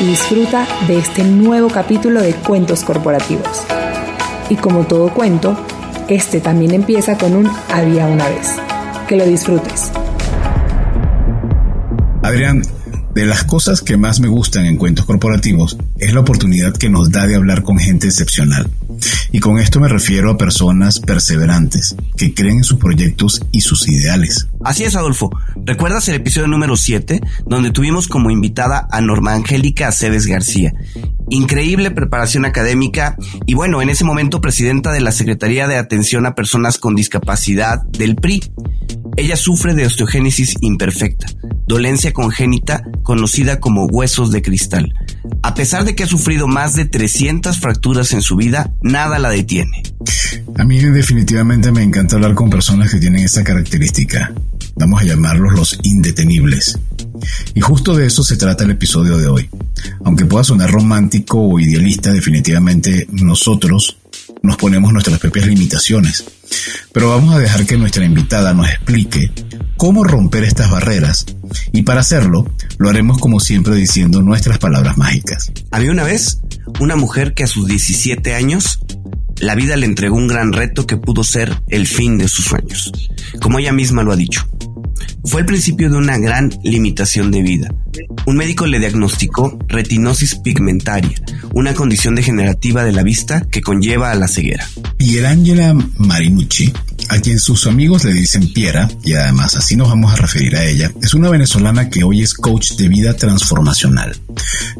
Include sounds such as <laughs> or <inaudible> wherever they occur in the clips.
y disfruta de este nuevo capítulo de Cuentos Corporativos. Y como todo cuento, este también empieza con un había una vez. Que lo disfrutes. Adrián, de las cosas que más me gustan en cuentos corporativos es la oportunidad que nos da de hablar con gente excepcional. Y con esto me refiero a personas perseverantes, que creen en sus proyectos y sus ideales. Así es, Adolfo. ¿Recuerdas el episodio número 7, donde tuvimos como invitada a Norma Angélica Aceves García? Increíble preparación académica y bueno, en ese momento presidenta de la Secretaría de Atención a Personas con Discapacidad del PRI. Ella sufre de osteogénesis imperfecta, dolencia congénita conocida como huesos de cristal. A pesar de que ha sufrido más de 300 fracturas en su vida, nada la detiene. A mí definitivamente me encanta hablar con personas que tienen esta característica. Vamos a llamarlos los indetenibles. Y justo de eso se trata el episodio de hoy. Aunque pueda sonar romántico o idealista, definitivamente nosotros nos ponemos nuestras propias limitaciones. Pero vamos a dejar que nuestra invitada nos explique cómo romper estas barreras y para hacerlo lo haremos como siempre diciendo nuestras palabras mágicas. Había una vez una mujer que a sus 17 años la vida le entregó un gran reto que pudo ser el fin de sus sueños. Como ella misma lo ha dicho, fue el principio de una gran limitación de vida. Un médico le diagnosticó retinosis pigmentaria, una condición degenerativa de la vista que conlleva a la ceguera. Pierangela Marinucci, a quien sus amigos le dicen Piera, y además así nos vamos a referir a ella, es una venezolana que hoy es coach de vida transformacional,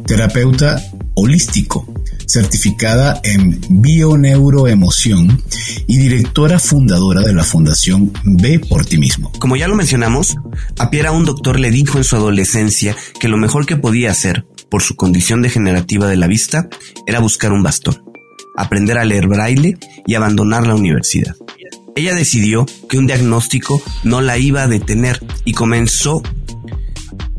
terapeuta holístico, certificada en bioneuroemoción y directora fundadora de la Fundación Ve por ti mismo. Como ya lo mencionamos, a Piera un doctor le dijo en su adolescencia que lo mejor que podía hacer, por su condición degenerativa de la vista, era buscar un bastón, aprender a leer braille y abandonar la universidad. Ella decidió que un diagnóstico no la iba a detener y comenzó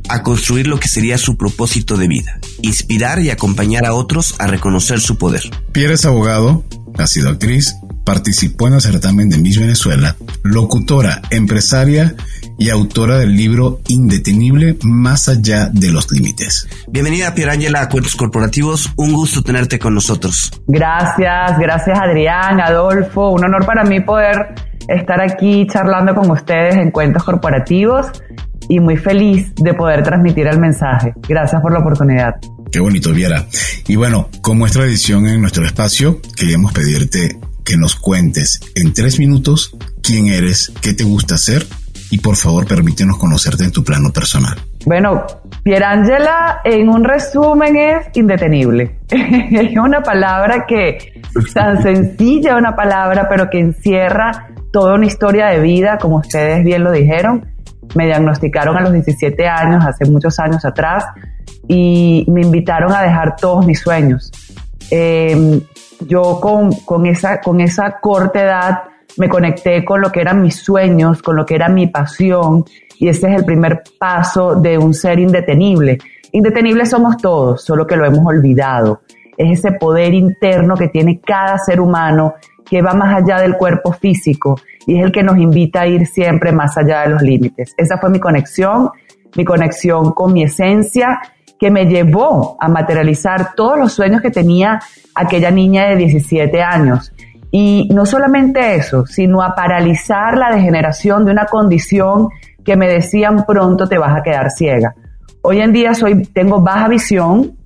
a construir lo que sería su propósito de vida, inspirar y acompañar a otros a reconocer su poder. Pierre es abogado, ha sido actriz, participó en el certamen de Miss Venezuela, locutora, empresaria y autora del libro Indetenible Más allá de los límites. Bienvenida Pierangela a Cuentos Corporativos, un gusto tenerte con nosotros. Gracias, gracias Adrián, Adolfo, un honor para mí poder estar aquí charlando con ustedes en Cuentos Corporativos y muy feliz de poder transmitir el mensaje. Gracias por la oportunidad. Qué bonito, Viera. Y bueno, como es tradición en nuestro espacio, queríamos pedirte que nos cuentes en tres minutos quién eres, qué te gusta hacer y por favor permítenos conocerte en tu plano personal. Bueno, Pierangela en un resumen es indetenible. <laughs> es una palabra que tan <laughs> sencilla, una palabra, pero que encierra toda una historia de vida, como ustedes bien lo dijeron me diagnosticaron a los 17 años, hace muchos años atrás, y me invitaron a dejar todos mis sueños. Em, yo con, con, esa, con esa corta edad me conecté con lo que eran mis sueños, con lo que era mi pasión, y ese es el primer paso de un ser indetenible. Indetenibles somos todos, solo que lo hemos olvidado. Es ese poder interno que tiene cada ser humano que va más allá del cuerpo físico y es el que nos invita a ir siempre más allá de los límites. Esa fue mi conexión, mi conexión con mi esencia que me llevó a materializar todos los sueños que tenía aquella niña de 17 años. Y no solamente eso, sino a paralizar la degeneración de una condición que me decían pronto te vas a quedar ciega. Hoy en día soy, tengo baja visión,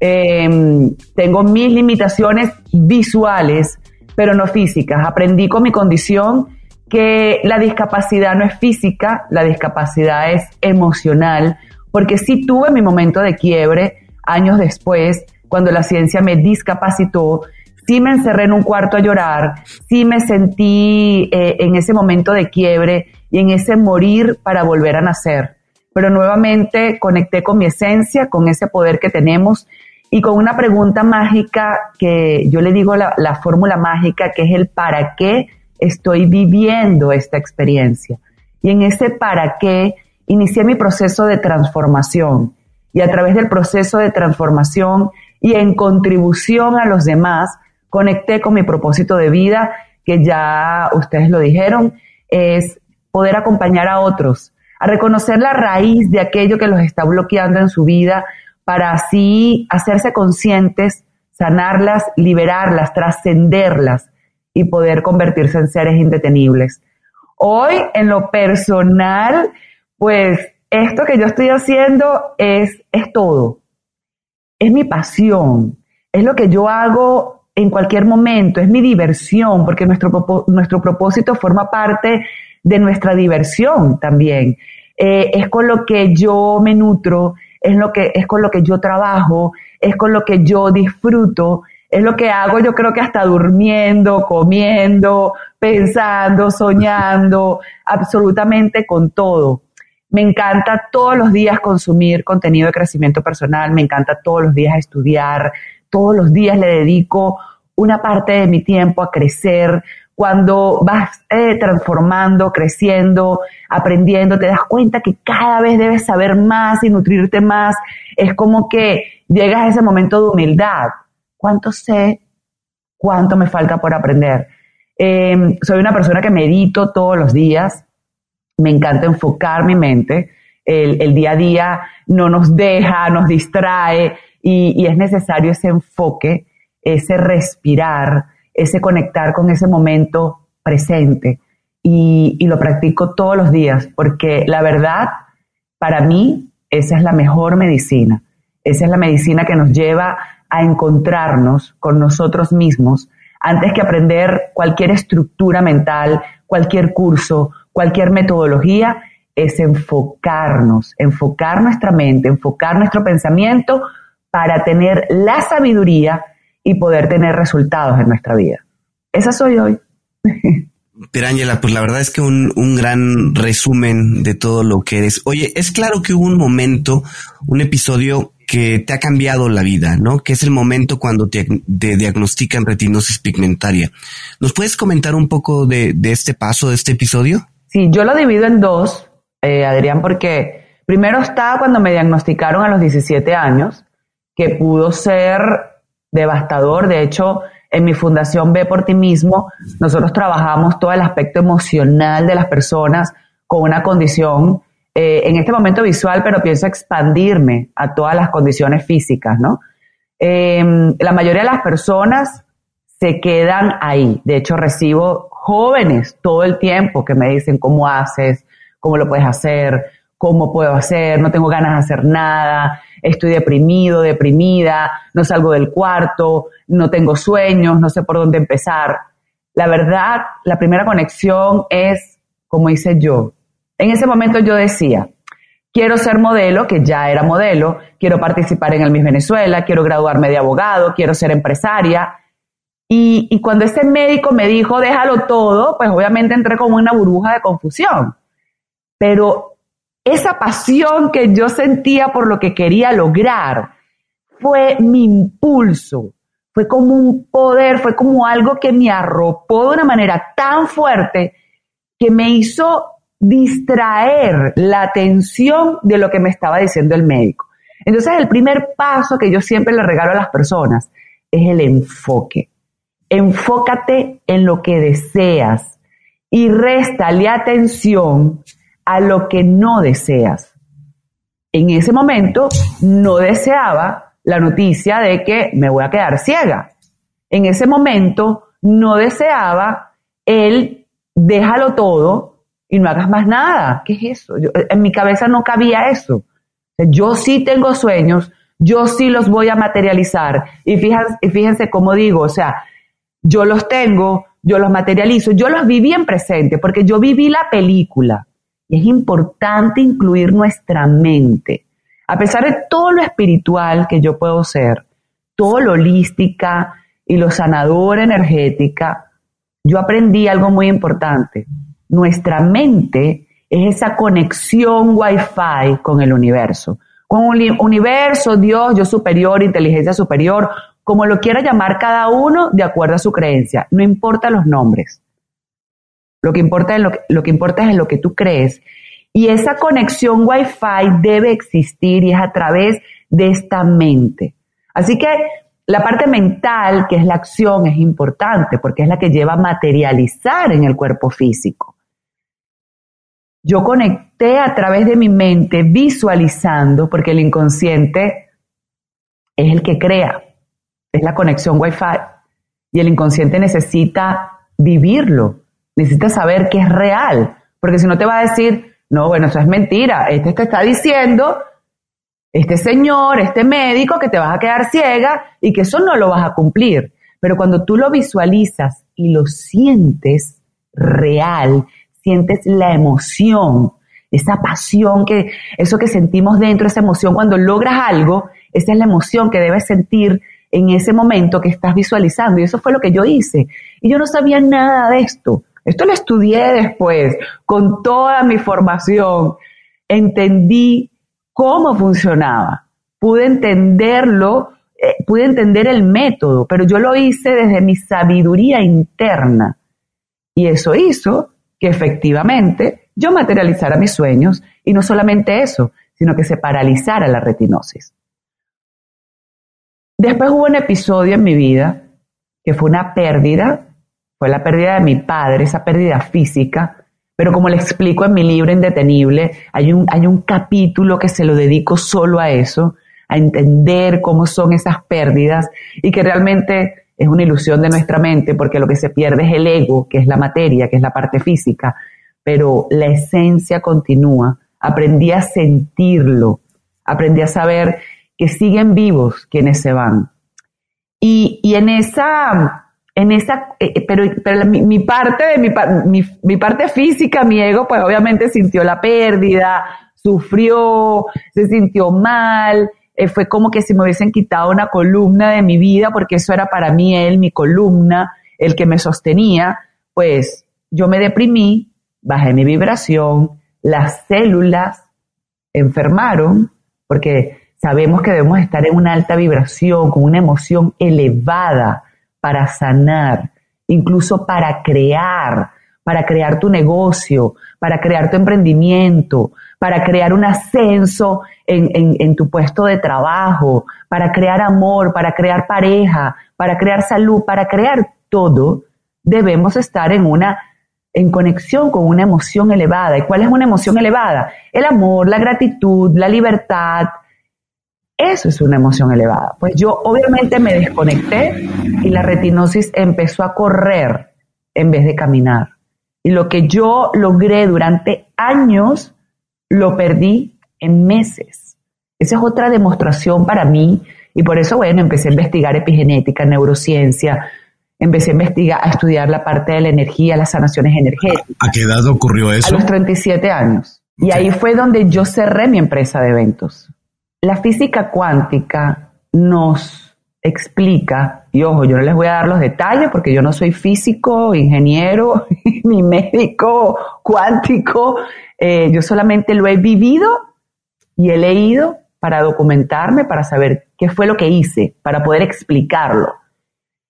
em, tengo mis limitaciones visuales, pero no físicas. Aprendí con mi condición que la discapacidad no es física, la discapacidad es emocional, porque sí tuve mi momento de quiebre años después, cuando la ciencia me discapacitó, sí me encerré en un cuarto a llorar, sí me sentí eh, en ese momento de quiebre y en ese morir para volver a nacer. Pero nuevamente conecté con mi esencia, con ese poder que tenemos y con una pregunta mágica que yo le digo la, la fórmula mágica, que es el para qué estoy viviendo esta experiencia. Y en ese para qué inicié mi proceso de transformación. Y a través del proceso de transformación y en contribución a los demás, conecté con mi propósito de vida, que ya ustedes lo dijeron, es poder acompañar a otros, a reconocer la raíz de aquello que los está bloqueando en su vida, para así hacerse conscientes, sanarlas, liberarlas, trascenderlas y poder convertirse en seres indetenibles. Hoy, en lo personal, pues esto que yo estoy haciendo es, es todo. Es mi pasión, es lo que yo hago en cualquier momento, es mi diversión, porque nuestro, nuestro propósito forma parte de nuestra diversión también. Eh, es con lo que yo me nutro, es, lo que, es con lo que yo trabajo, es con lo que yo disfruto, es lo que hago yo creo que hasta durmiendo, comiendo, pensando, soñando, absolutamente con todo. Me encanta todos los días consumir contenido de crecimiento personal, me encanta todos los días estudiar, todos los días le dedico una parte de mi tiempo a crecer. Cuando vas eh, transformando, creciendo, aprendiendo, te das cuenta que cada vez debes saber más y nutrirte más. Es como que llegas a ese momento de humildad. ¿Cuánto sé? ¿Cuánto me falta por aprender? Em, soy una persona que medito todos los días. Me encanta enfocar mi mente. El, día a día no nos deja, nos distrae y, es necesario ese enfoque ese respirar, ese conectar con ese momento presente. Y, lo practico todos los días, porque la verdad, para mí, esa es la mejor medicina. Esa es la medicina que nos lleva a encontrarnos con nosotros mismos antes que aprender cualquier estructura mental, cualquier curso, cualquier metodología, es enfocarnos, enfocar nuestra mente, enfocar nuestro pensamiento para tener la sabiduría y poder tener resultados en nuestra vida. Esa soy hoy. <laughs> Pero Ángela, pues la verdad es que un, un, gran resumen de todo lo que eres. Oye, es claro que hubo un momento, un episodio que te ha cambiado la vida, ¿no? Que es el momento cuando te, diagnostican retinosis pigmentaria. ¿Nos puedes comentar un poco de, de, este paso, de este episodio? Sí, yo lo divido en dos, eh, Adrián, porque primero está cuando me diagnosticaron a los 17 años, que pudo ser devastador. De hecho, en mi fundación Ve por ti mismo, nosotros trabajamos todo el aspecto emocional de las personas con una condición, eh, en este momento visual, pero pienso expandirme a todas las condiciones físicas, ¿no? Em, la mayoría de las personas se quedan ahí. De hecho, recibo jóvenes todo el tiempo que me dicen cómo haces, cómo lo puedes hacer, cómo puedo hacer, no tengo ganas de hacer nada, estoy deprimido, deprimida, no salgo del cuarto, no tengo sueños, no sé por dónde empezar. La verdad, la primera conexión es, como hice yo. En ese momento yo decía, quiero ser modelo, que ya era modelo, quiero participar en el Miss Venezuela, quiero graduarme de abogado, quiero ser empresaria. Y, y cuando ese médico me dijo, déjalo todo, pues obviamente entré como una burbuja de confusión. Pero esa pasión que yo sentía por lo que quería lograr fue mi impulso, fue como un poder, fue como algo que me arropó de una manera tan fuerte que me hizo distraer la atención de lo que me estaba diciendo el médico. Entonces el primer paso que yo siempre le regalo a las personas es el enfoque. Enfócate en lo que deseas y réstale atención a lo que no deseas. En ese momento no deseaba la noticia de que me voy a quedar ciega. En ese momento no deseaba el déjalo todo y no hagas más nada. ¿Qué es eso? en mi cabeza no cabía eso. Yo sí tengo sueños, yo sí los voy a materializar. Y fíjense, fíjense cómo digo, o sea, yo los tengo, yo los materializo, yo los viví en presente, porque yo viví la película. Y es importante incluir nuestra mente. A pesar de todo lo espiritual que yo puedo ser, todo lo holística y lo sanadora energética, yo aprendí algo muy importante. Nuestra mente es esa conexión Wi-Fi con el universo. con un universo, Dios, yo superior, inteligencia superior, como lo quiera llamar cada uno de acuerdo a su creencia. No importa los nombres. Lo que importa es lo que, lo que importa es lo que tú crees. Y esa conexión Wi-Fi debe existir y es a través de esta mente. Así que la parte mental, que es la acción, es importante porque es la que lleva a materializar en el cuerpo físico. Yo conecté a través de mi mente visualizando, porque el inconsciente es el que crea, es la conexión Wi-Fi. Y el inconsciente necesita vivirlo, necesitas saber que es real, porque si no te va a decir, no, bueno, eso es mentira, este te está diciendo, este señor, este médico, que te vas a quedar ciega y que eso no lo vas a cumplir. Pero cuando tú lo visualizas y lo sientes real, sientes la emoción, esa pasión que, eso que sentimos dentro, esa emoción cuando logras algo, esa es la emoción que debes sentir en ese momento que estás visualizando. Y eso fue lo que yo hice. Y yo no sabía nada de esto. Esto lo estudié después, con toda mi formación. Entendí cómo funcionaba. Pude entenderlo, eh, pude entender el método, pero yo lo hice desde mi sabiduría interna. Y eso hizo que efectivamente yo materializara mis sueños y no solamente eso, sino que se paralizara la retinosis. Después hubo un episodio en mi vida que fue una pérdida fue la pérdida de mi padre, esa pérdida física, pero como le explico en mi libro Indetenible, hay un, hay un capítulo que se lo dedico solo a eso, a entender cómo son esas pérdidas y que realmente es una ilusión de nuestra mente porque lo que se pierde es el ego, que es la materia, que es la parte física, pero la esencia continúa. Aprendí a sentirlo, aprendí a saber que siguen vivos quienes se van. Y, y en esa en esa, eh, eh, pero, pero mi, parte de mi, mi, parte física, mi ego, pues obviamente sintió la pérdida, sufrió, se sintió mal, eh, fue como que si me hubiesen quitado una columna de mi vida, porque eso era para mí él, mi columna, el que me sostenía, pues yo me deprimí, bajé mi vibración, las células enfermaron, porque sabemos que debemos estar en una alta vibración, con una emoción elevada, para sanar, incluso para crear, para crear tu negocio, para crear tu emprendimiento, para crear un ascenso en, tu puesto de trabajo, para crear amor, para crear pareja, para crear salud, para crear todo, debemos estar en una en conexión con una emoción elevada. ¿Y cuál es una emoción elevada? El amor, la gratitud, la libertad, eso es una emoción elevada. Pues yo obviamente me desconecté y la retinosis empezó a correr en vez de caminar. Y lo que yo logré durante años, lo perdí en meses. Esa es otra demostración para mí y por eso, bueno, empecé a investigar epigenética, neurociencia, empecé a investigar, a estudiar la parte de la energía, las sanaciones energéticas. ¿A qué edad ocurrió eso? A los 37 años. Y ahí fue donde yo cerré mi empresa de eventos. La física cuántica nos explica, y ojo, yo no les voy a dar los detalles porque yo no soy físico, ingeniero, <laughs> ni médico cuántico, eh, yo solamente lo he vivido y he leído para documentarme, para saber qué fue lo que hice, para poder explicarlo.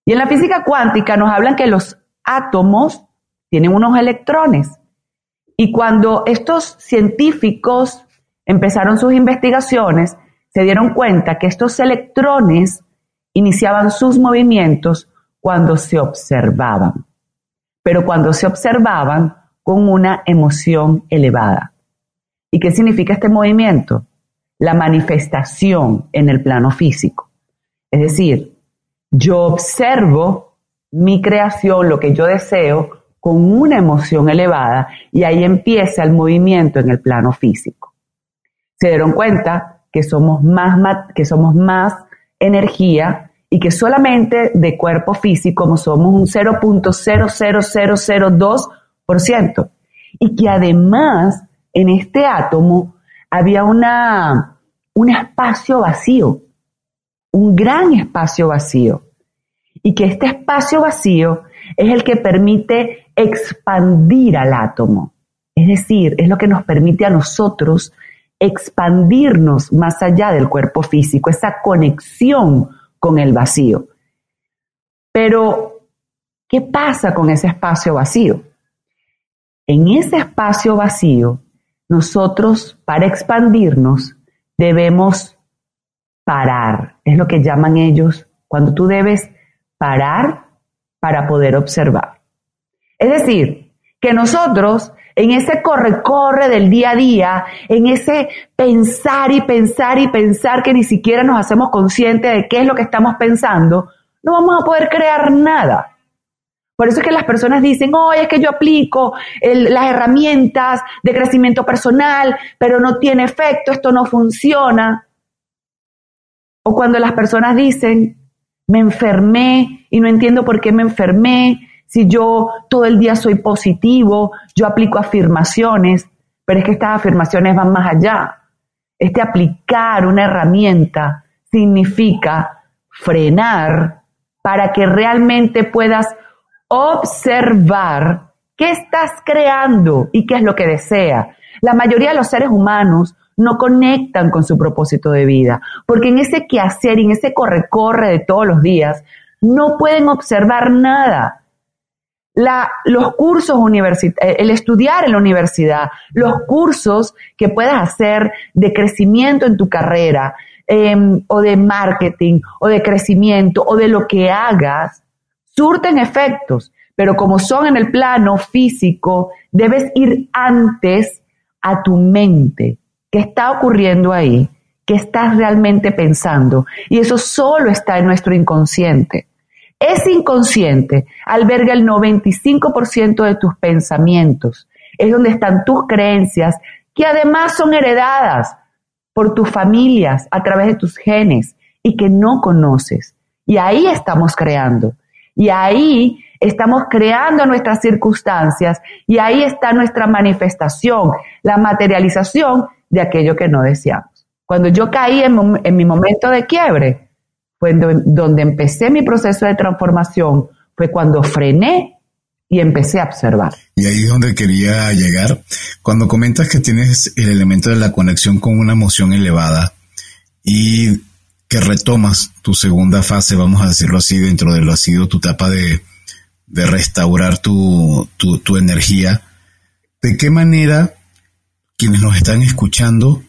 Y en la física cuántica nos hablan que los átomos tienen unos electrones. Y cuando estos científicos empezaron sus investigaciones, se dieron cuenta que estos electrones iniciaban sus movimientos cuando se observaban, pero cuando se observaban con una emoción elevada. ¿Y qué significa este movimiento? La manifestación en el plano físico. Es decir, yo observo mi creación, lo que yo deseo, con una emoción elevada y ahí empieza el movimiento en el plano físico. Se dieron cuenta que somos más, que somos más energía y que solamente de cuerpo físico somos un 0.00002% y que además en este átomo había una, un espacio vacío, un gran espacio vacío y que este espacio vacío es el que permite expandir al átomo. Es decir, es lo que nos permite a nosotros expandirnos más allá del cuerpo físico, esa conexión con el vacío. Pero, ¿qué pasa con ese espacio vacío? En ese espacio vacío, nosotros para expandirnos debemos parar. Es lo que llaman ellos cuando tú debes parar para poder observar. Es decir, que nosotros en ese corre-corre del día a día, en ese pensar y pensar y pensar que ni siquiera nos hacemos conscientes de qué es lo que estamos pensando, no vamos a poder crear nada. Por eso es que las personas dicen, oye, es que yo aplico las herramientas de crecimiento personal, pero no tiene efecto, esto no funciona. O cuando las personas dicen, me enfermé y no entiendo por qué me enfermé, si yo todo el día soy positivo, yo aplico afirmaciones, pero es que estas afirmaciones van más allá. Este aplicar una herramienta significa frenar para que realmente puedas observar qué estás creando y qué es lo que desea. La mayoría de los seres humanos no conectan con su propósito de vida, porque en ese quehacer y en ese corre-corre de todos los días, no pueden observar nada los cursos universitarios, eh, el estudiar en la universidad, los cursos que puedas hacer de crecimiento en tu carrera, em, o de marketing, o de crecimiento, o de lo que hagas, surten efectos, pero como son en el plano físico, debes ir antes a tu mente. ¿Qué está ocurriendo ahí? ¿Qué estás realmente pensando? Y eso solo está en nuestro inconsciente. Ese inconsciente alberga el 95% de tus pensamientos. Es donde están tus creencias, que además son heredadas por tus familias a través de tus genes y que no conoces. Y ahí estamos creando. Y ahí estamos creando nuestras circunstancias y ahí está nuestra manifestación, la materialización de aquello que no deseamos. Cuando yo caí en, en mi momento de quiebre, fue donde empecé mi proceso de transformación, fue cuando frené y empecé a observar. Y ahí es donde quería llegar. Cuando comentas que tienes el elemento de la conexión con una emoción elevada y que retomas tu segunda fase, vamos a decirlo así, dentro de lo ha sido tu etapa de, de restaurar tu, tu, tu energía, ¿de qué manera quienes nos están escuchando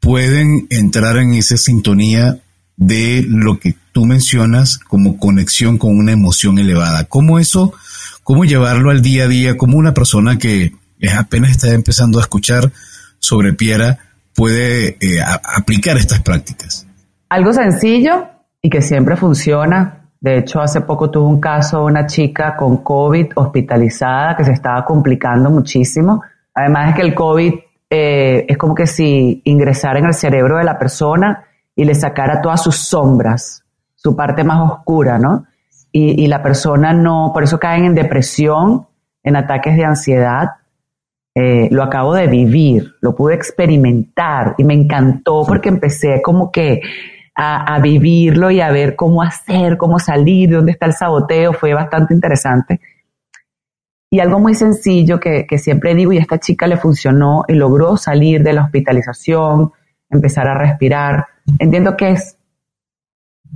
pueden entrar en esa sintonía de lo que tú mencionas como conexión con una emoción elevada. ¿Cómo eso, cómo llevarlo al día a día, como una persona que apenas está empezando a escuchar sobre Piera puede eh, aplicar estas prácticas? Algo sencillo y que siempre funciona. De hecho, hace poco tuve un caso una chica con COVID hospitalizada que se estaba complicando muchísimo. Además es que el COVID eh, es como que si ingresara en el cerebro de la persona y le sacara todas sus sombras, su parte más oscura, ¿no? Y, la persona no, por eso caen en depresión, en ataques de ansiedad. Eh, lo acabo de vivir, lo pude experimentar y me encantó porque empecé como que a, vivirlo y a ver cómo hacer, cómo salir, dónde está el saboteo, fue bastante interesante. Y algo muy sencillo que, que siempre digo, y a esta chica le funcionó y logró salir de la hospitalización, empezar a respirar, Entiendo que es,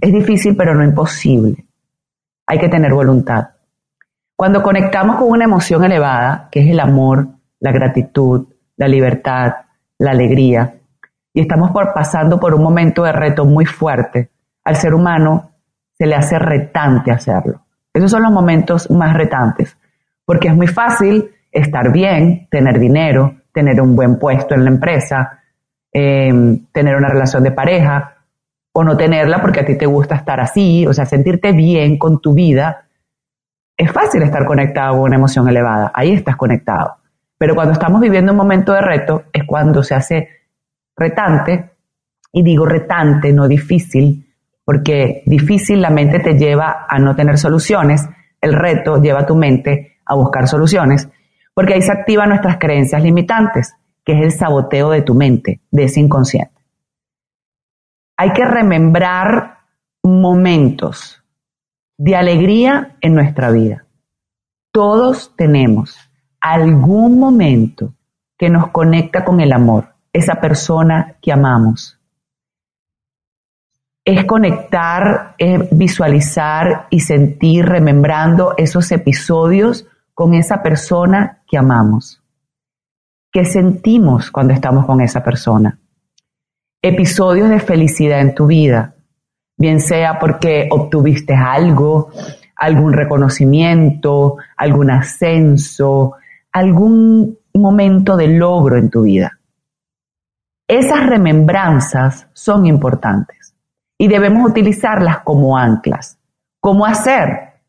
es difícil, pero no imposible. Hay que tener voluntad. Cuando conectamos con una emoción elevada, que es el amor, la gratitud, la libertad, la alegría, y estamos pasando por un momento de reto muy fuerte, al ser humano se le hace retante hacerlo. Esos son los momentos más retantes, porque es muy fácil estar bien, tener dinero, tener un buen puesto en la empresa, Em, tener una relación de pareja o no tenerla porque a ti te gusta estar así, o sea, sentirte bien con tu vida. Es fácil estar conectado con una emoción elevada, ahí estás conectado. Pero cuando estamos viviendo un momento de reto es cuando se hace retante, y digo retante, no difícil, porque difícil la mente te lleva a no tener soluciones, el reto lleva a tu mente a buscar soluciones, porque ahí se activan nuestras creencias limitantes que es el saboteo de tu mente, de ese inconsciente. Hay que remembrar momentos de alegría en nuestra vida. Todos tenemos algún momento que nos conecta con el amor. esa persona que amamos. Es conectar, es visualizar y sentir, remembrando esos episodios con esa persona que amamos. ¿Qué sentimos cuando estamos con esa persona? Episodios de felicidad en tu vida, bien sea porque obtuviste algo, algún reconocimiento, algún ascenso, algún momento de logro en tu vida. Esas remembranzas son importantes y debemos utilizarlas como anclas. ¿Cómo hacer?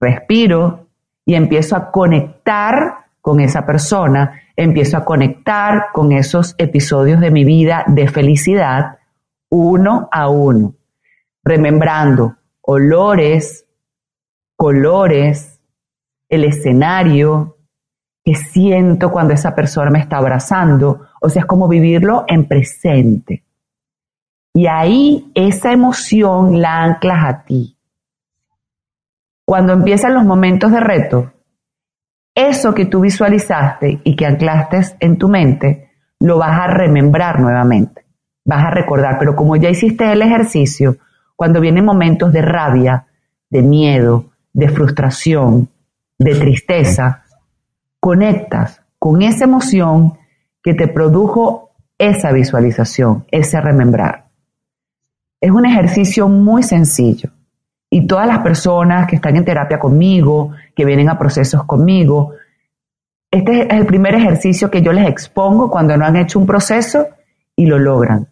Respiro y empiezo a conectar con esa persona, empiezo a conectar con esos episodios de mi vida de felicidad uno a uno, remembrando olores, colores, el escenario, que siento cuando esa persona me está abrazando, o sea, es como vivirlo en presente. Y ahí esa emoción la anclas a ti. Cuando empiezan los momentos de reto, eso que tú visualizaste y que anclaste en tu mente, lo vas a remembrar nuevamente. Vas a recordar, pero como ya hiciste el ejercicio, cuando vienen momentos de rabia, de miedo, de frustración, de tristeza, conectas con esa emoción que te produjo esa visualización, ese remembrar. Es un ejercicio muy sencillo y todas las personas que están en terapia conmigo, que vienen a procesos conmigo, este es el primer ejercicio que yo les expongo cuando no han hecho un proceso y lo logran.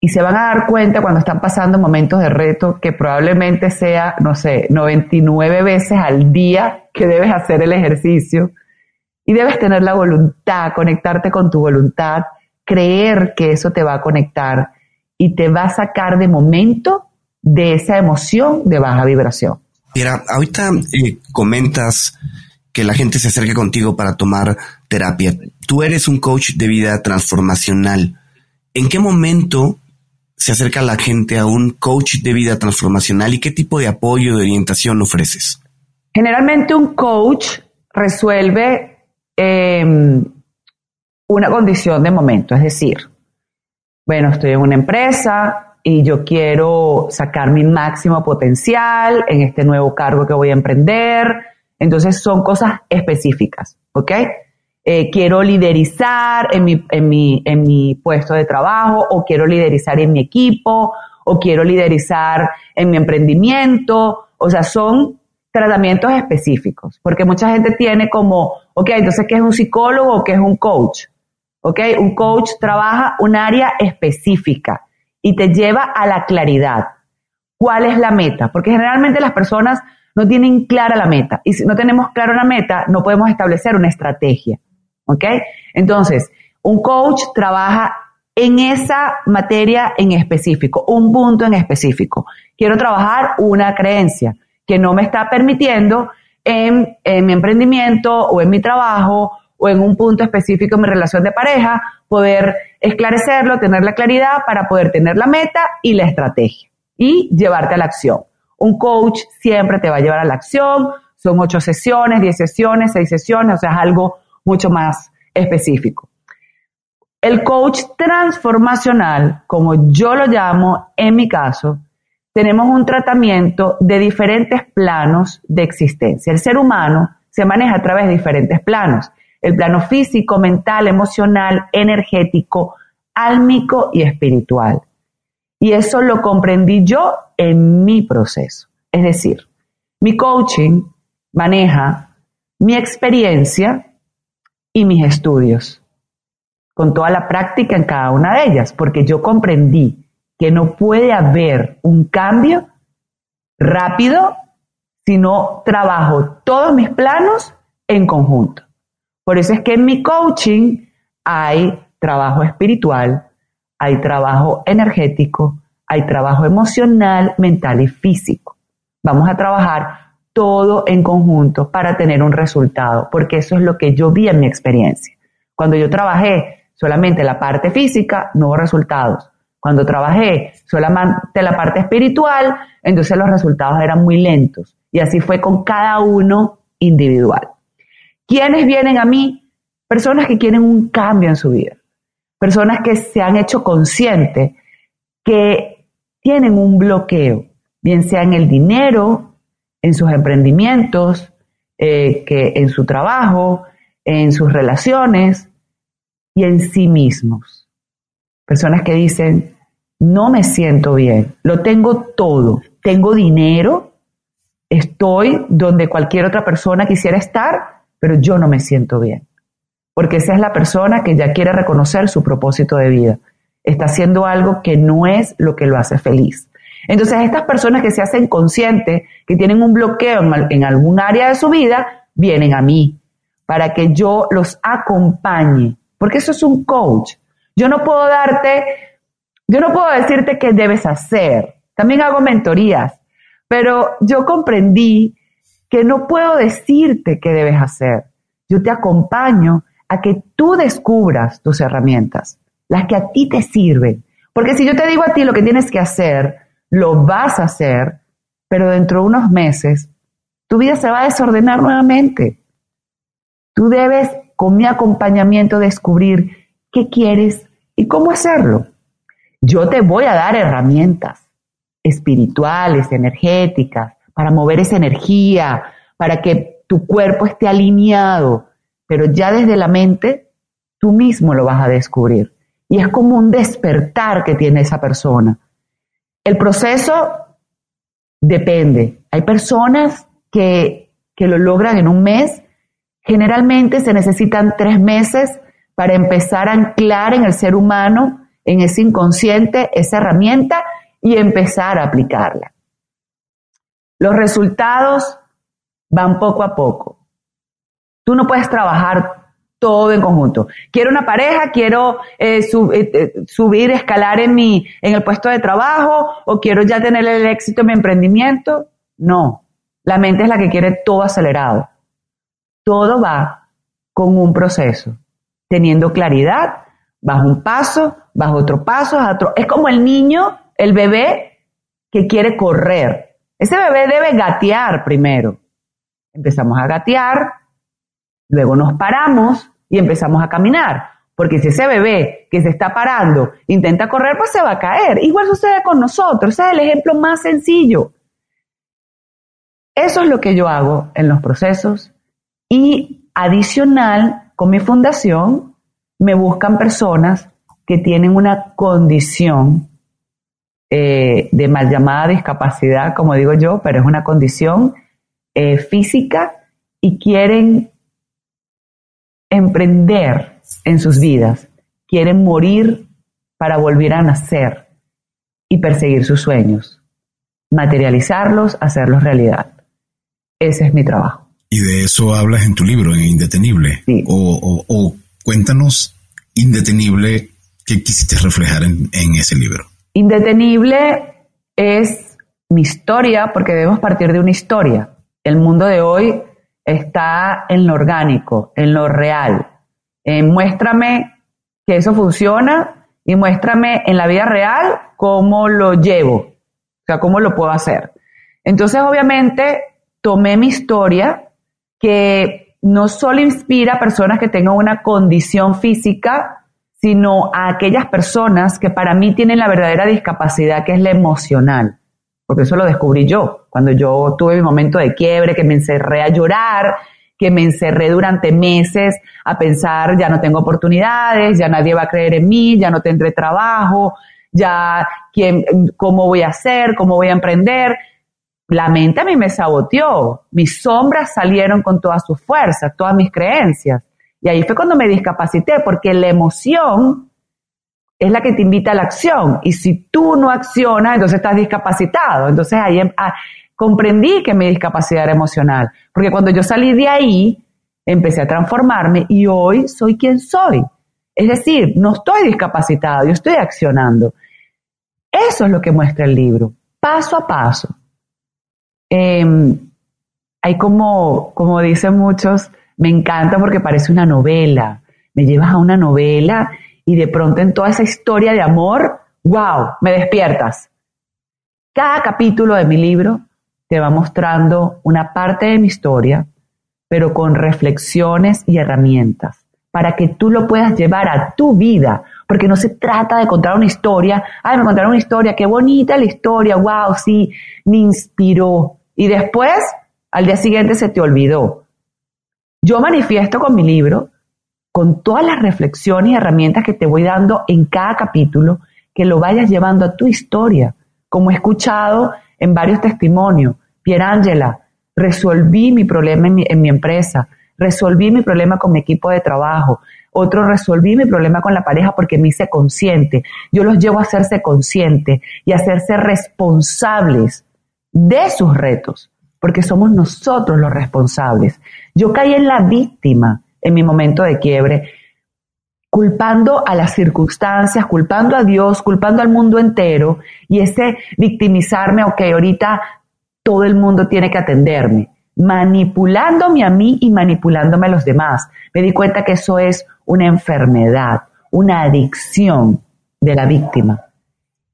Y se van a dar cuenta cuando están pasando momentos de reto que probablemente sea, no sé, 99 veces al día que debes hacer el ejercicio. Y debes tener la voluntad, conectarte con tu voluntad, creer que eso te va a conectar y te va a sacar de momento de esa emoción de baja vibración. Mira, ahorita eh, comentas que la gente se acerque contigo para tomar terapia. Tú eres un coach de vida transformacional. ¿En qué momento se acerca la gente a un coach de vida transformacional y qué tipo de apoyo, de orientación ofreces? Generalmente un coach resuelve em, una condición de momento, es decir, bueno, estoy en una empresa y yo quiero sacar mi máximo potencial en este nuevo cargo que voy a emprender. Entonces son cosas específicas, ¿ok? Eh, quiero liderizar en mi, en, mi, en mi puesto de trabajo o quiero liderizar en mi equipo o quiero liderizar en mi emprendimiento. O sea, son tratamientos específicos, porque mucha gente tiene como, ok, entonces, ¿qué es un psicólogo o qué es un coach? Ok, un coach trabaja un área específica y te lleva a la claridad. ¿Cuál es la meta? Porque generalmente las personas no tienen clara la meta y si no tenemos clara la meta, no podemos establecer una estrategia. ¿Ok? Entonces, un coach trabaja en esa materia en específico, un punto en específico. Quiero trabajar una creencia que no me está permitiendo en, mi emprendimiento o en mi trabajo o en un punto específico en mi relación de pareja, poder esclarecerlo, tener la claridad para poder tener la meta y la estrategia y llevarte a la acción. Un coach siempre te va a llevar a la acción, son ocho sesiones, diez sesiones, seis sesiones, o sea, es algo mucho más específico. El coach transformacional, como yo lo llamo en mi caso, tenemos un tratamiento de diferentes planos de existencia. El ser humano se maneja a través de diferentes planos. El plano físico, mental, emocional, energético, álmico y espiritual. Y eso lo comprendí yo en mi proceso. Es decir, mi coaching maneja mi experiencia y mis estudios, con toda la práctica en cada una de ellas, porque yo comprendí que no puede haber un cambio rápido si no trabajo todos mis planos en conjunto. Por eso es que en mi coaching hay trabajo espiritual, hay trabajo energético, hay trabajo emocional, mental y físico. Vamos a trabajar todo en conjunto para tener un resultado, porque eso es lo que yo vi en mi experiencia. Cuando yo trabajé solamente la parte física, no hubo resultados. Cuando trabajé solamente la parte espiritual, entonces los resultados eran muy lentos. Y así fue con cada uno individual. ¿Quiénes vienen a mí? personas que quieren un cambio en su vida, personas que se han hecho conscientes que tienen un bloqueo, bien sea en el dinero, en sus emprendimientos, eh, que en su trabajo, en sus relaciones y en sí mismos. Personas que dicen, no me siento bien, lo tengo todo, tengo dinero, estoy donde cualquier otra persona quisiera estar, pero yo no me siento bien. Porque esa es la persona que ya quiere reconocer su propósito de vida. Está haciendo algo que no es lo que lo hace feliz. Entonces, estas personas que se hacen conscientes, que tienen un bloqueo en, algún área de su vida, vienen a mí para que yo los acompañe. Porque eso es un coach. Yo no puedo darte, yo no puedo decirte qué debes hacer. También hago mentorías. Pero yo comprendí que no puedo decirte qué debes hacer. Yo te acompaño a que tú descubras tus herramientas, las que a ti te sirven. Porque si yo te digo a ti lo que tienes que hacer, lo vas a hacer, pero dentro de unos meses tu vida se va a desordenar nuevamente. Tú debes, con mi acompañamiento, descubrir qué quieres y cómo hacerlo. Yo te voy a dar herramientas espirituales, energéticas, para mover esa energía, para que tu cuerpo esté alineado, pero ya desde la mente tú mismo lo vas a descubrir. Y es como un despertar que tiene esa persona. El proceso depende. Hay personas que, que lo logran en un mes. Generalmente se necesitan tres meses para empezar a anclar en el ser humano, en ese inconsciente, esa herramienta y empezar a aplicarla. Los resultados van poco a poco. Tú no puedes trabajar todo en conjunto. Quiero una pareja, quiero eh, eh, eh, subir, escalar en, mi, en el puesto de trabajo o quiero ya tener el éxito en mi emprendimiento. No, la mente es la que quiere todo acelerado. Todo va con un proceso, teniendo claridad, vas un paso, vas otro paso, otro. Es como el niño el bebé que quiere correr. Ese bebé debe gatear primero. Empezamos a gatear, luego nos paramos y empezamos a caminar. Porque si ese bebé que se está parando intenta correr, pues se va a caer. Igual sucede con nosotros. Ese es el ejemplo más sencillo. Eso es lo que yo hago en los procesos. Y adicional, con mi fundación, me buscan personas que tienen una condición eh, de mal llamada discapacidad, como digo yo, pero es una condición eh, física y quieren emprender en sus vidas, quieren morir para volver a nacer y perseguir sus sueños, materializarlos, hacerlos realidad. Ese es mi trabajo. Y de eso hablas en tu libro, en Indetenible. O, cuéntanos, Indetenible, ¿qué quisiste reflejar en ese libro? Indetenible es mi historia porque debemos partir de una historia. El mundo de hoy está en lo orgánico, en lo real. Eh, muéstrame que eso funciona y muéstrame en la vida real cómo lo llevo, o sea, cómo lo puedo hacer. Entonces, obviamente, tomé mi historia que no solo inspira a personas que tengan una condición física, sino a aquellas personas que para mí tienen la verdadera discapacidad, que es la emocional. Porque eso lo descubrí yo, cuando yo tuve mi momento de quiebre, que me encerré a llorar, que me encerré durante meses a pensar, ya no tengo oportunidades, ya nadie va a creer en mí, ya no tendré trabajo, ya quién, cómo voy a hacer, cómo voy a emprender. La mente a mí me saboteó, mis sombras salieron con todas sus fuerzas, todas mis creencias. Y ahí fue cuando me discapacité, porque la emoción es la que te invita a la acción. Y si tú no accionas, entonces estás discapacitado. Entonces ahí em, ah, comprendí que mi discapacidad era emocional. Porque cuando yo salí de ahí, empecé a transformarme y hoy soy quien soy. Es decir, no estoy discapacitado, yo estoy accionando. Eso es lo que muestra el libro, paso a paso. Em, hay como, como dicen muchos, me encanta porque parece una novela. Me llevas a una novela y de pronto en toda esa historia de amor, wow, me despiertas. Cada capítulo de mi libro te va mostrando una parte de mi historia, pero con reflexiones y herramientas para que tú lo puedas llevar a tu vida, porque no se trata de contar una historia, ay, me contaron una historia, qué bonita la historia, wow, sí, me inspiró. Y después, al día siguiente se te olvidó. Yo manifiesto con mi libro, con todas las reflexiones y herramientas que te voy dando en cada capítulo, que lo vayas llevando a tu historia, como he escuchado en varios testimonios. Pierangela, resolví mi problema en mi, en mi empresa, resolví mi problema con mi equipo de trabajo, otro resolví mi problema con la pareja porque me hice consciente. Yo los llevo a hacerse conscientes y a hacerse responsables de sus retos, porque somos nosotros los responsables. Yo caí en la víctima en mi momento de quiebre, culpando a las circunstancias, culpando a Dios, culpando al mundo entero y ese victimizarme, ok, ahorita todo el mundo tiene que atenderme, manipulándome a mí y manipulándome a los demás. Me di cuenta que eso es una enfermedad, una adicción de la víctima.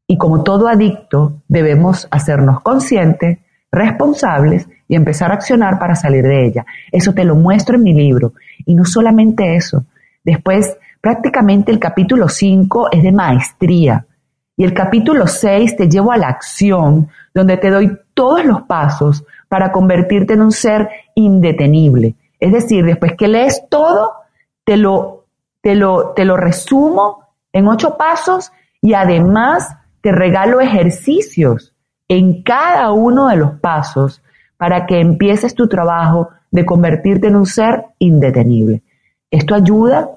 Y como todo adicto, debemos hacernos conscientes, responsables y empezar a accionar para salir de ella. Eso te lo muestro en mi libro. Y no solamente eso. Después, prácticamente el capítulo 5 es de maestría. Y el capítulo 6 te llevo a la acción, donde te doy todos los pasos para convertirte en un ser indetenible. Es decir, después que lees todo, te lo te lo, te lo resumo en ocho pasos y además te regalo ejercicios en cada uno de los pasos para que empieces tu trabajo de convertirte en un ser indetenible. Esto ayuda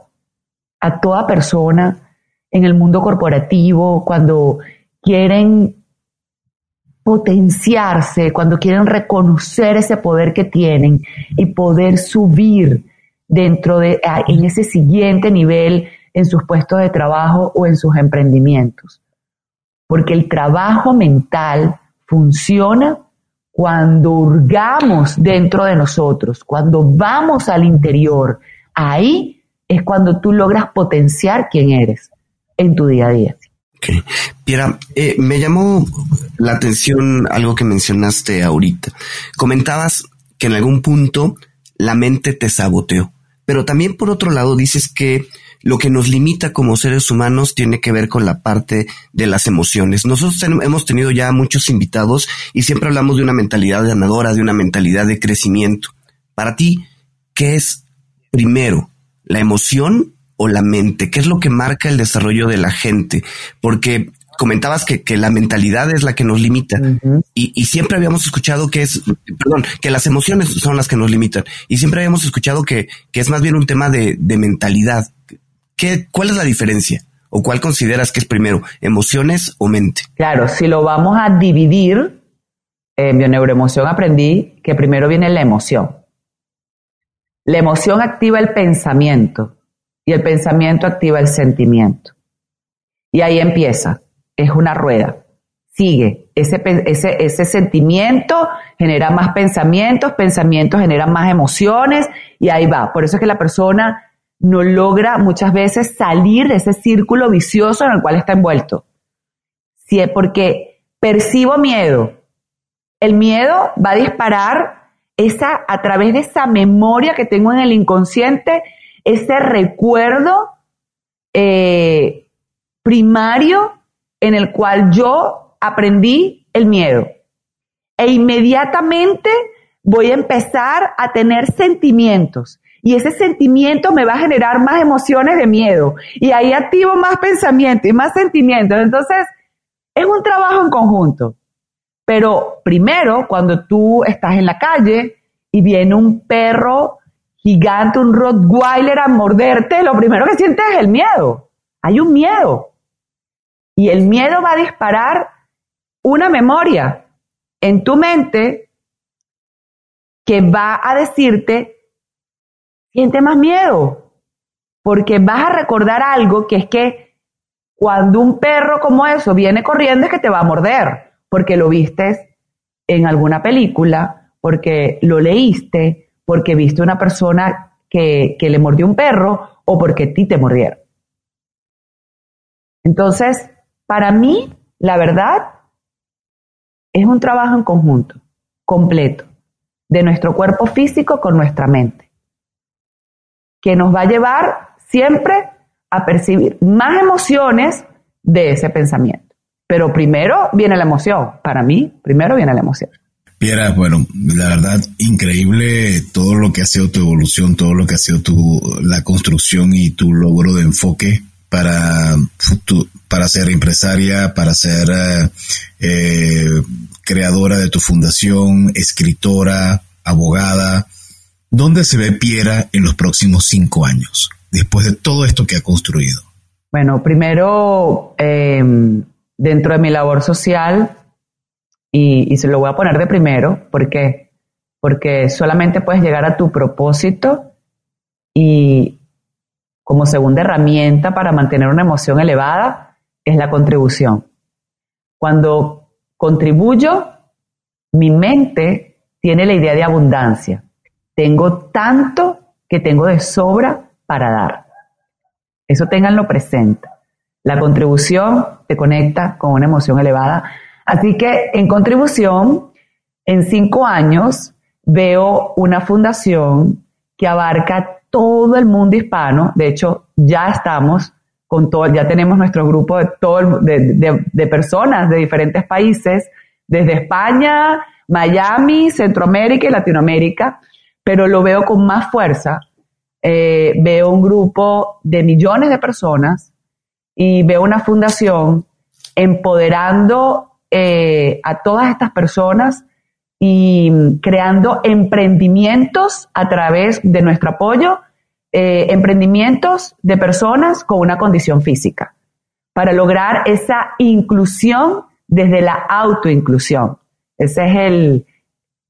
a toda persona en el mundo corporativo cuando quieren potenciarse, cuando quieren reconocer ese poder que tienen y poder subir dentro de, ah, en ese siguiente nivel en sus puestos de trabajo o en sus emprendimientos. Porque el trabajo mental funciona cuando hurgamos dentro de nosotros, cuando vamos al interior. Ahí es cuando tú logras potenciar quién eres en tu día a día. Piera, eh, me llamó la atención algo que mencionaste ahorita. Comentabas que en algún punto la mente te saboteó. Pero también por otro lado dices que lo que nos limita como seres humanos tiene que ver con la parte de las emociones. Nosotros hemos tenido ya muchos invitados y siempre hablamos de una mentalidad ganadora, de una mentalidad de crecimiento. Para ti, ¿qué es primero, la emoción o la mente? ¿Qué es lo que marca el desarrollo de la gente? Porque comentabas que, la mentalidad es la que nos limita y, siempre habíamos escuchado que es, perdón, que las emociones son las que nos limitan y siempre habíamos escuchado que, es más bien un tema de, mentalidad. ¿Qué, ¿Cuál es la diferencia? ¿O cuál consideras que es primero, emociones o mente? Claro, si lo vamos a dividir, en bioneuroemoción aprendí que primero viene la emoción. La emoción activa el pensamiento y el pensamiento activa el sentimiento. Y ahí empieza es una rueda. Sigue. Ese, ese, ese sentimiento genera más pensamientos, pensamientos generan más emociones y ahí va. Por eso es que la persona no logra muchas veces salir de ese círculo vicioso en el cual está envuelto. Si es porque percibo miedo, el miedo va a disparar esa, a través de esa memoria que tengo en el inconsciente, ese recuerdo eh, primario en el cual yo aprendí el miedo. E inmediatamente voy a empezar a tener sentimientos. Y ese sentimiento me va a generar más emociones de miedo. Y ahí activo más pensamientos y más sentimientos. Entonces, es un trabajo en conjunto. Pero primero, cuando tú estás en la calle y viene un perro gigante, un Rottweiler a morderte, lo primero que sientes es el miedo. Hay un miedo. Y el miedo va a disparar una memoria en tu mente que va a decirte, siente más miedo, porque vas a recordar algo que es que cuando un perro como eso viene corriendo es que te va a morder, porque lo viste en alguna película, porque lo leíste, porque viste una persona que, que le mordió un perro o porque a ti te mordieron. Entonces, para mí, la verdad, es un trabajo en conjunto, completo, de nuestro cuerpo físico con nuestra mente, que nos va a llevar siempre a percibir más emociones de ese pensamiento. Pero primero viene la emoción. Para mí, primero viene la emoción. Piera, bueno, la verdad, increíble todo lo que ha sido tu evolución, todo lo que ha sido tu, la construcción y tu logro de enfoque para, para ser empresaria, para ser eh, eh, creadora de tu fundación, escritora, abogada. ¿Dónde se ve Piera en los próximos cinco años, después de todo esto que ha construido? Bueno, primero, em, dentro de mi labor social, y, se lo voy a poner de primero, porque porque solamente puedes llegar a tu propósito y como segunda herramienta para mantener una emoción elevada es la contribución. Cuando contribuyo, mi mente tiene la idea de abundancia. Tengo tanto que tengo de sobra para dar. Eso tenganlo presente. La contribución te conecta con una emoción elevada. Así que en contribución, en cinco años, veo una fundación que abarca todo el mundo hispano. De hecho, ya estamos con todo, ya tenemos nuestro grupo de, todo, de, personas de diferentes países, desde España, Miami, Centroamérica y Latinoamérica, pero lo veo con más fuerza. Eh, veo un grupo de millones de personas y veo una fundación empoderando eh, a todas estas personas y creando emprendimientos a través de nuestro apoyo, eh, emprendimientos de personas con una condición física, para lograr esa inclusión desde la autoinclusión. Ese es el,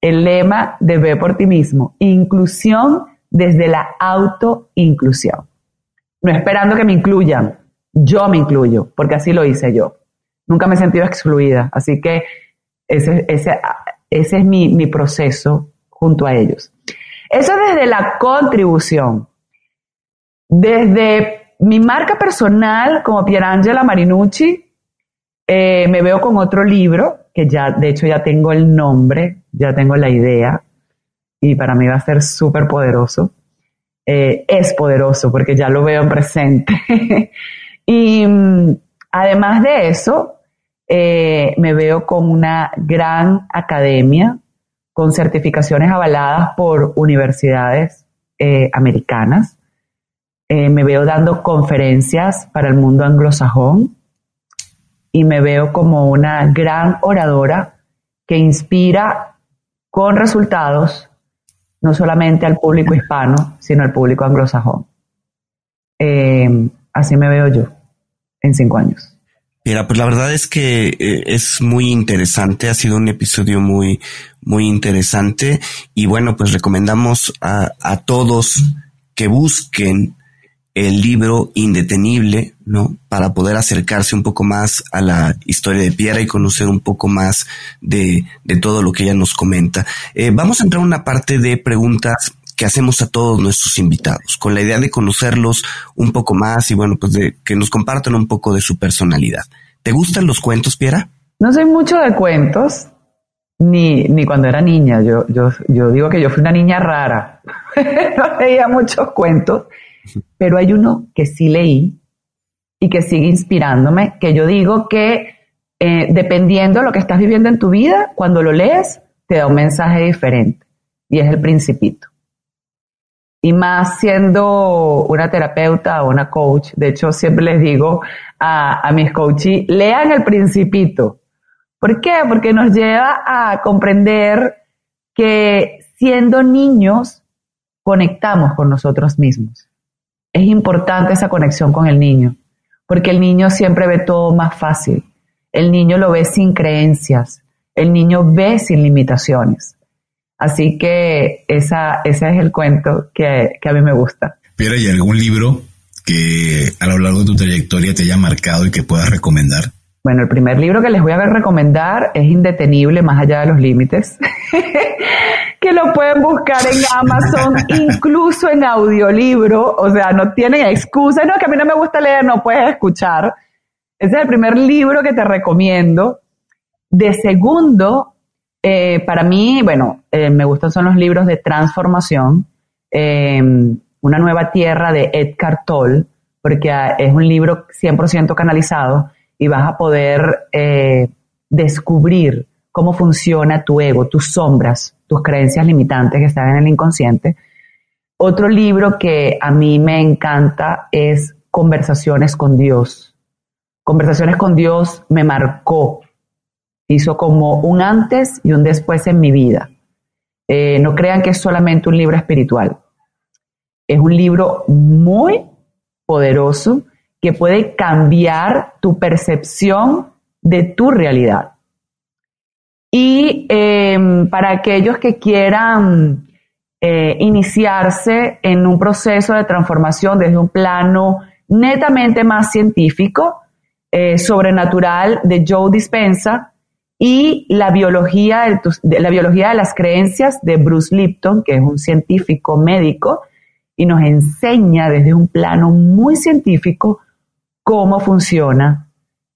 el lema de Ve por ti mismo, inclusión desde la autoinclusión. No esperando que me incluyan, yo me incluyo, porque así lo hice yo. Nunca me he sentido excluida, así que ese, es mi, mi proceso junto a ellos. Eso desde la contribución. Desde mi marca personal como Pierangela Marinucci, eh, me veo con otro libro, que ya, de hecho ya tengo el nombre, ya tengo la idea, y para mí va a ser súper poderoso. Eh, es poderoso porque ya lo veo en presente. <laughs> Y mm, además de eso, eh, me veo como una gran academia con certificaciones avaladas por universidades eh, americanas. Me veo dando conferencias para el mundo anglosajón y me veo como una gran oradora que inspira con resultados no solamente al público hispano, sino al público anglosajón. Así me veo yo en cinco años. Mira, pues la verdad es que eh, es muy interesante, ha sido un episodio muy, muy interesante y bueno, pues recomendamos a, a todos que busquen el libro Indetenible, ¿no? Para poder acercarse un poco más a la historia de Piera y conocer un poco más de, de todo lo que ella nos comenta. Eh, vamos a entrar a una parte de preguntas que hacemos a todos nuestros invitados, con la idea de conocerlos un poco más y bueno, pues de que nos compartan un poco de su personalidad. ¿Te gustan los cuentos, Piera? No soy mucho de cuentos, ni, ni cuando era niña. Yo, yo, yo digo que yo fui una niña rara. <laughs> no leía muchos cuentos, pero hay uno que sí leí y que sigue inspirándome, que yo digo que eh, dependiendo de lo que estás viviendo en tu vida, cuando lo lees, te da un mensaje diferente. Y es el principito y más siendo una terapeuta o una coach. De hecho, siempre les digo a, mis coaches, lean el principito. ¿Por qué? Porque nos lleva a comprender que siendo niños conectamos con nosotros mismos. Es importante esa conexión con el niño, porque el niño siempre ve todo más fácil. El niño lo ve sin creencias. El niño ve sin limitaciones. Así que esa, ese es el cuento que, a mí me gusta. Pero ¿hay algún libro que a lo largo de tu trayectoria te haya marcado y que puedas recomendar? Bueno, el primer libro que les voy a recomendar es Indetenible, más allá de los límites, <laughs> que lo pueden buscar en Amazon, incluso en audiolibro, o sea, no tienen excusa, no, que a mí no me gusta leer, no puedes escuchar. Ese es el primer libro que te recomiendo. De segundo, eh, para mí, bueno, eh, me gustan son los libros de transformación. Em, Una nueva tierra de Edgar Toll, porque ah, es un libro 100% canalizado y vas a poder eh, descubrir cómo funciona tu ego, tus sombras, tus creencias limitantes que están en el inconsciente. Otro libro que a mí me encanta es Conversaciones con Dios. Conversaciones con Dios me marcó, hizo como un antes y un después en mi vida. Eh, no crean que es solamente un libro espiritual. Es un libro muy poderoso que puede cambiar tu percepción de tu realidad. Y em, para aquellos que quieran eh, iniciarse en un proceso de transformación desde un plano netamente más científico, eh, sobrenatural de Joe Dispensa y la biología de, la biología de las creencias de Bruce Lipton, que es un científico médico, y nos enseña desde un plano muy científico cómo funciona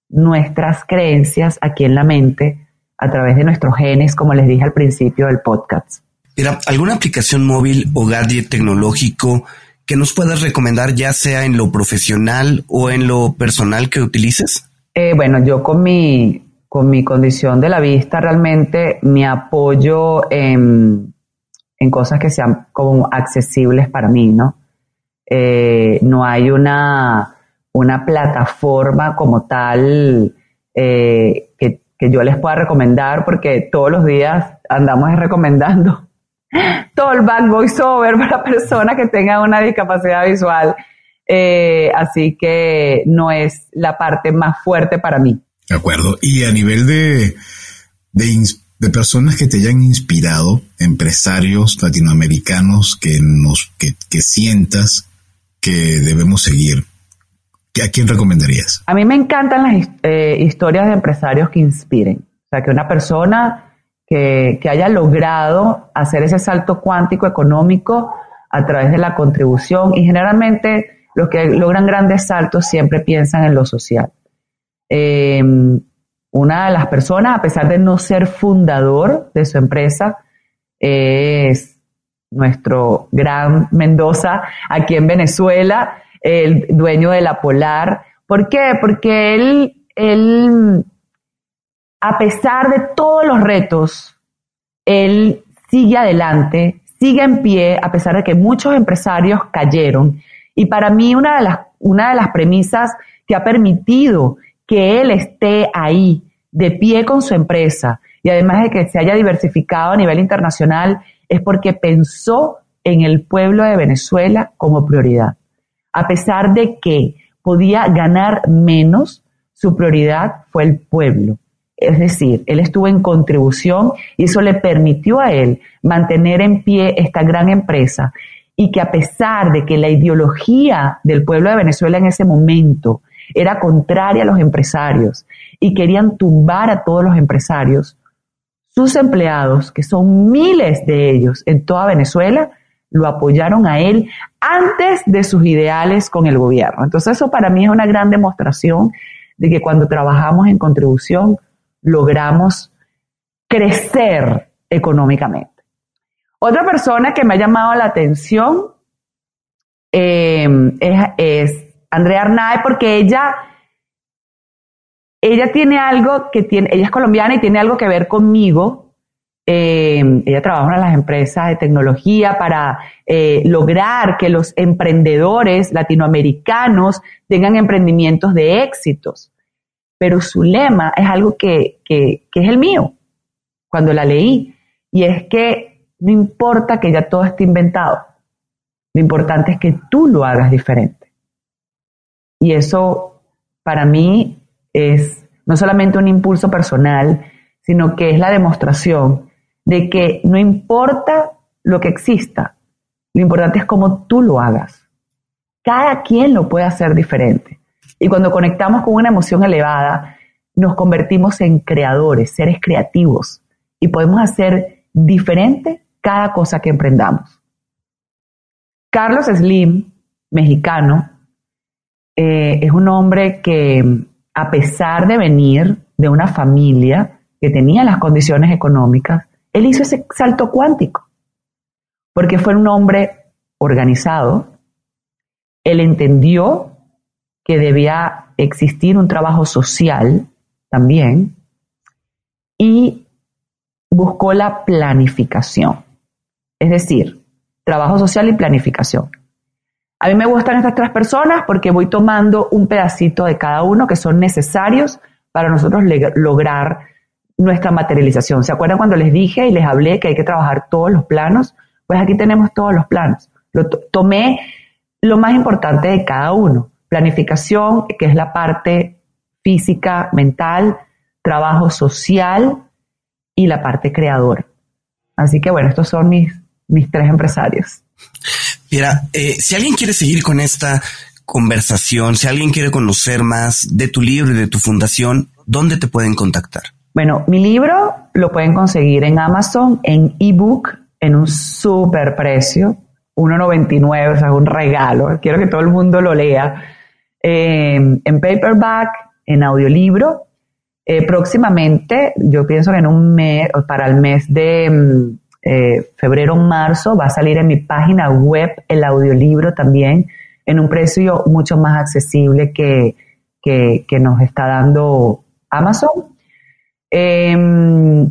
nuestras creencias aquí en la mente a través de nuestros genes, como les dije al principio del podcast. Mira, ¿alguna aplicación móvil o gadget tecnológico que nos puedas recomendar, ya sea en lo profesional o en lo personal que utilices? Eh, bueno, yo con mi, con mi condición de la vista realmente me apoyo en, en cosas que sean como accesibles para mí, ¿no? Eh, no hay una, una plataforma como tal eh, que que yo les pueda recomendar porque todos los días andamos recomendando <laughs> todo el back voiceover para personas que tengan una discapacidad visual. Eh, así que no es la parte más fuerte para mí. De acuerdo. Y a nivel de, de, personas que te hayan inspirado, empresarios latinoamericanos que nos, que, que sientas que debemos seguir, ¿A quién recomendarías? A mí me encantan las eh, historias de empresarios que inspiren. O sea, que una persona que, haya logrado hacer ese salto cuántico económico a través de la contribución y generalmente los que logran grandes saltos siempre piensan en lo social. Em, una de las personas, a pesar de no ser fundador de su empresa, es nuestro gran Mendoza aquí en Venezuela, el dueño de la Polar. ¿Por qué? Porque él, él, a pesar de todos los retos, él sigue adelante, sigue en pie, a pesar de que muchos empresarios cayeron. Y para mí una de las, una de las premisas que ha permitido que él esté ahí, de pie con su empresa, y además de que se haya diversificado a nivel internacional, es porque pensó en el pueblo de Venezuela como prioridad a pesar de que podía ganar menos, su prioridad fue el pueblo. Es decir, él estuvo en contribución y eso le permitió a él mantener en pie esta gran empresa y que a pesar de que la ideología del pueblo de Venezuela en ese momento era contraria a los empresarios y querían tumbar a todos los empresarios, sus empleados, que son miles de ellos en toda Venezuela, lo apoyaron a él antes de sus ideales con el gobierno. Entonces eso para mí es una gran demostración de que cuando trabajamos en contribución logramos crecer económicamente. Otra persona que me ha llamado la atención eh, es, Andrea Arnae porque ella, ella tiene algo que tiene, ella es colombiana y tiene algo que ver conmigo eh, ella trabaja en las empresas de tecnología para eh, lograr que los emprendedores latinoamericanos tengan emprendimientos de éxitos. Pero su lema es algo que, que, que es el mío, cuando la leí, y es que no importa que ya todo esté inventado, lo importante es que tú lo hagas diferente. Y eso para mí es no solamente un impulso personal, sino que es la demostración de que no importa lo que exista, lo importante es cómo tú lo hagas. Cada quien lo puede hacer diferente. Y cuando conectamos con una emoción elevada, nos convertimos en creadores, seres creativos, y podemos hacer diferente cada cosa que emprendamos. Carlos Slim, mexicano, eh, es un hombre que, a pesar de venir de una familia que tenía las condiciones económicas, él hizo ese salto cuántico, porque fue un hombre organizado, Él entendió que debía existir un trabajo social también y buscó la planificación. Es decir, trabajo social y planificación. A mí me gustan estas tres personas porque voy tomando un pedacito de cada uno que son necesarios para nosotros lograr nuestra materialización. ¿Se acuerdan cuando les dije y les hablé que hay que trabajar todos los planos? Pues aquí tenemos todos los planos. Lo tomé lo más importante de cada uno. Planificación, que es la parte física, mental, trabajo social y la parte creadora. Así que bueno, estos son mis, mis tres empresarios. Mira, eh, si alguien quiere seguir con esta conversación, si alguien quiere conocer más de tu libro y de tu fundación, ¿dónde te pueden contactar? Bueno, mi libro lo pueden conseguir en Amazon en ebook en un super precio, 1.99, o sea, un regalo. Quiero que todo el mundo lo lea. Eh, en paperback, en audiolibro. Eh, próximamente, yo pienso que en un mes, para el mes de mm, eh, febrero marzo, va a salir en mi página web el audiolibro también, en un precio mucho más accesible que, que nos está dando Amazon. Em,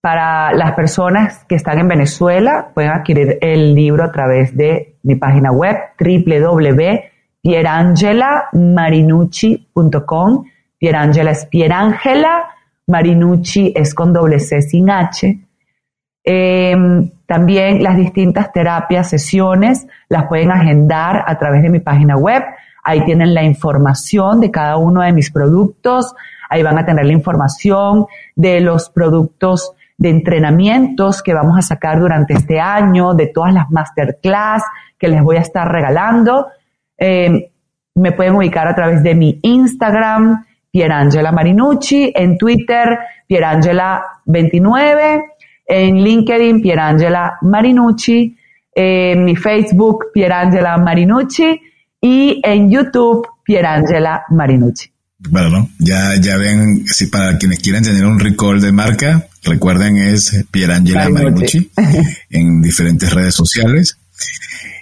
para las personas que están en Venezuela, pueden adquirir el libro a través de mi página web www.pierangelamarinucci.com. Pierangela es Pierangela, Marinucci es con doble C sin H. Em, también las distintas terapias, sesiones, las pueden agendar a través de mi página web. Ahí tienen la información de cada uno de mis productos. Ahí van a tener la información de los productos de entrenamientos que vamos a sacar durante este año, de todas las masterclass que les voy a estar regalando. Eh, me pueden ubicar a través de mi Instagram, Pierangela Marinucci, en Twitter, Pierangela29, en LinkedIn, Pierangela Marinucci, en mi Facebook, Pierangela Marinucci y en YouTube, Pierangela Marinucci. Bueno, ya, ya ven, si para quienes quieran tener un recall de marca, recuerden es Pierangela Marinucci <laughs> en diferentes redes sociales.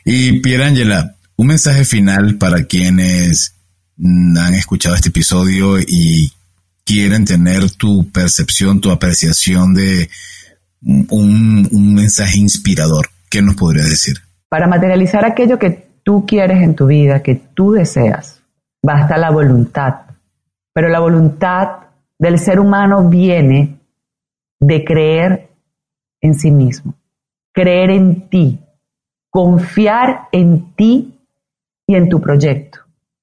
Y Pierangela, un mensaje final para quienes han escuchado este episodio y quieren tener tu percepción, tu apreciación de un, un mensaje inspirador. ¿Qué nos podrías decir? Para materializar aquello que tú quieres en tu vida, que tú deseas, basta la voluntad pero la voluntad del ser humano viene de creer en sí mismo, creer en ti, confiar en ti y en tu proyecto,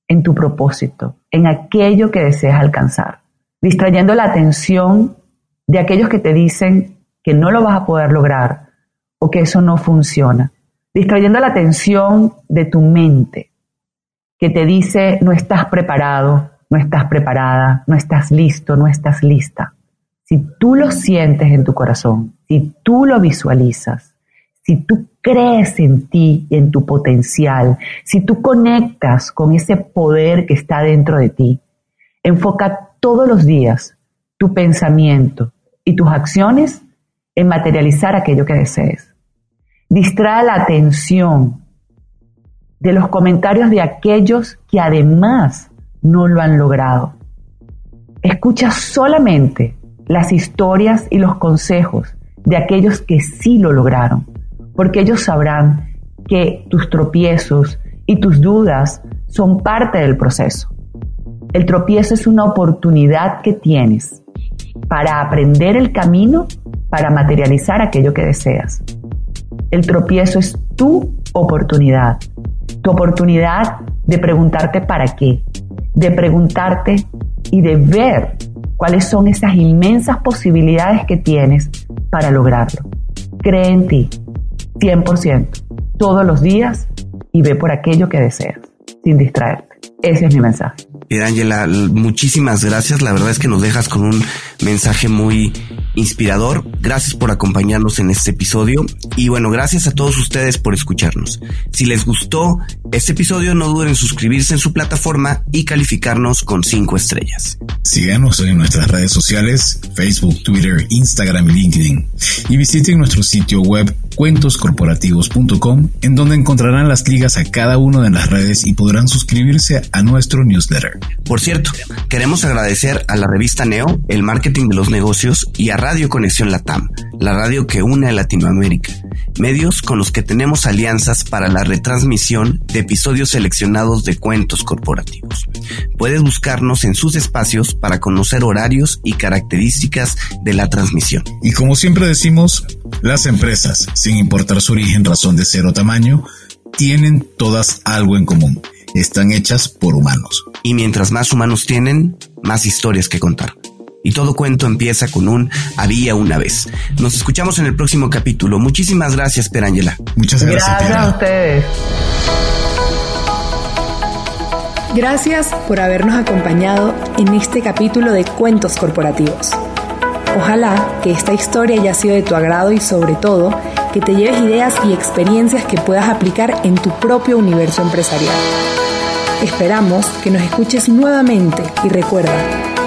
en tu propósito, en aquello que deseas alcanzar, distrayendo la atención de aquellos que te dicen que no lo vas a poder lograr o que eso no funciona, distrayendo la atención de tu mente que te dice no estás preparado, no estás preparada, no estás listo, no estás lista. Si tú lo sientes en tu corazón, si tú lo visualizas, si tú crees en ti y en tu potencial, si tú conectas con ese poder que está dentro de ti, enfoca todos los días tu pensamiento y tus acciones en materializar aquello que desees. Distrae la atención de los comentarios de aquellos que además no lo han logrado. Escucha solamente las historias y los consejos de aquellos que sí lo lograron, porque ellos sabrán que tus tropiezos y tus dudas son parte del proceso. El tropiezo es una oportunidad que tienes para aprender el camino para materializar aquello que deseas. El tropiezo es tu oportunidad, tu oportunidad de preguntarte para qué, de preguntarte y de ver cuáles son esas inmensas posibilidades que tienes para lograrlo. Cree en ti, 100%, todos los días y ve por aquello que deseas, sin distraerte. Ese es mi mensaje. Ángela, muchísimas gracias. La verdad es que nos dejas con un mensaje muy inspirador. Gracias por acompañarnos en este episodio. Y bueno, gracias a todos ustedes por escucharnos. Si les gustó este episodio, no duden en suscribirse en su plataforma y calificarnos con cinco estrellas. Síganos en nuestras redes sociales, Facebook, Twitter, Instagram y LinkedIn. Y visiten nuestro sitio web cuentoscorporativos.com, en donde encontrarán las ligas a cada una de las redes y podrán suscribirse a nuestro newsletter. Por cierto, queremos agradecer a la revista Neo, el marketing de los negocios y a Radio Conexión Latam, la radio que une a Latinoamérica, medios con los que tenemos alianzas para la retransmisión de episodios seleccionados de cuentos corporativos. Puedes buscarnos en sus espacios para conocer horarios y características de la transmisión. Y como siempre decimos, las empresas, sin importar su origen, razón de ser o tamaño, tienen todas algo en común. Están hechas por humanos. Y mientras más humanos tienen, más historias que contar. Y todo cuento empieza con un había una vez. Nos escuchamos en el próximo capítulo. Muchísimas gracias, Perangela. Muchas gracias. Gracias a ustedes. Gracias por habernos acompañado en este capítulo de Cuentos Corporativos. Ojalá que esta historia haya sido de tu agrado y sobre todo que te lleves ideas y experiencias que puedas aplicar en tu propio universo empresarial. Esperamos que nos escuches nuevamente y recuerda,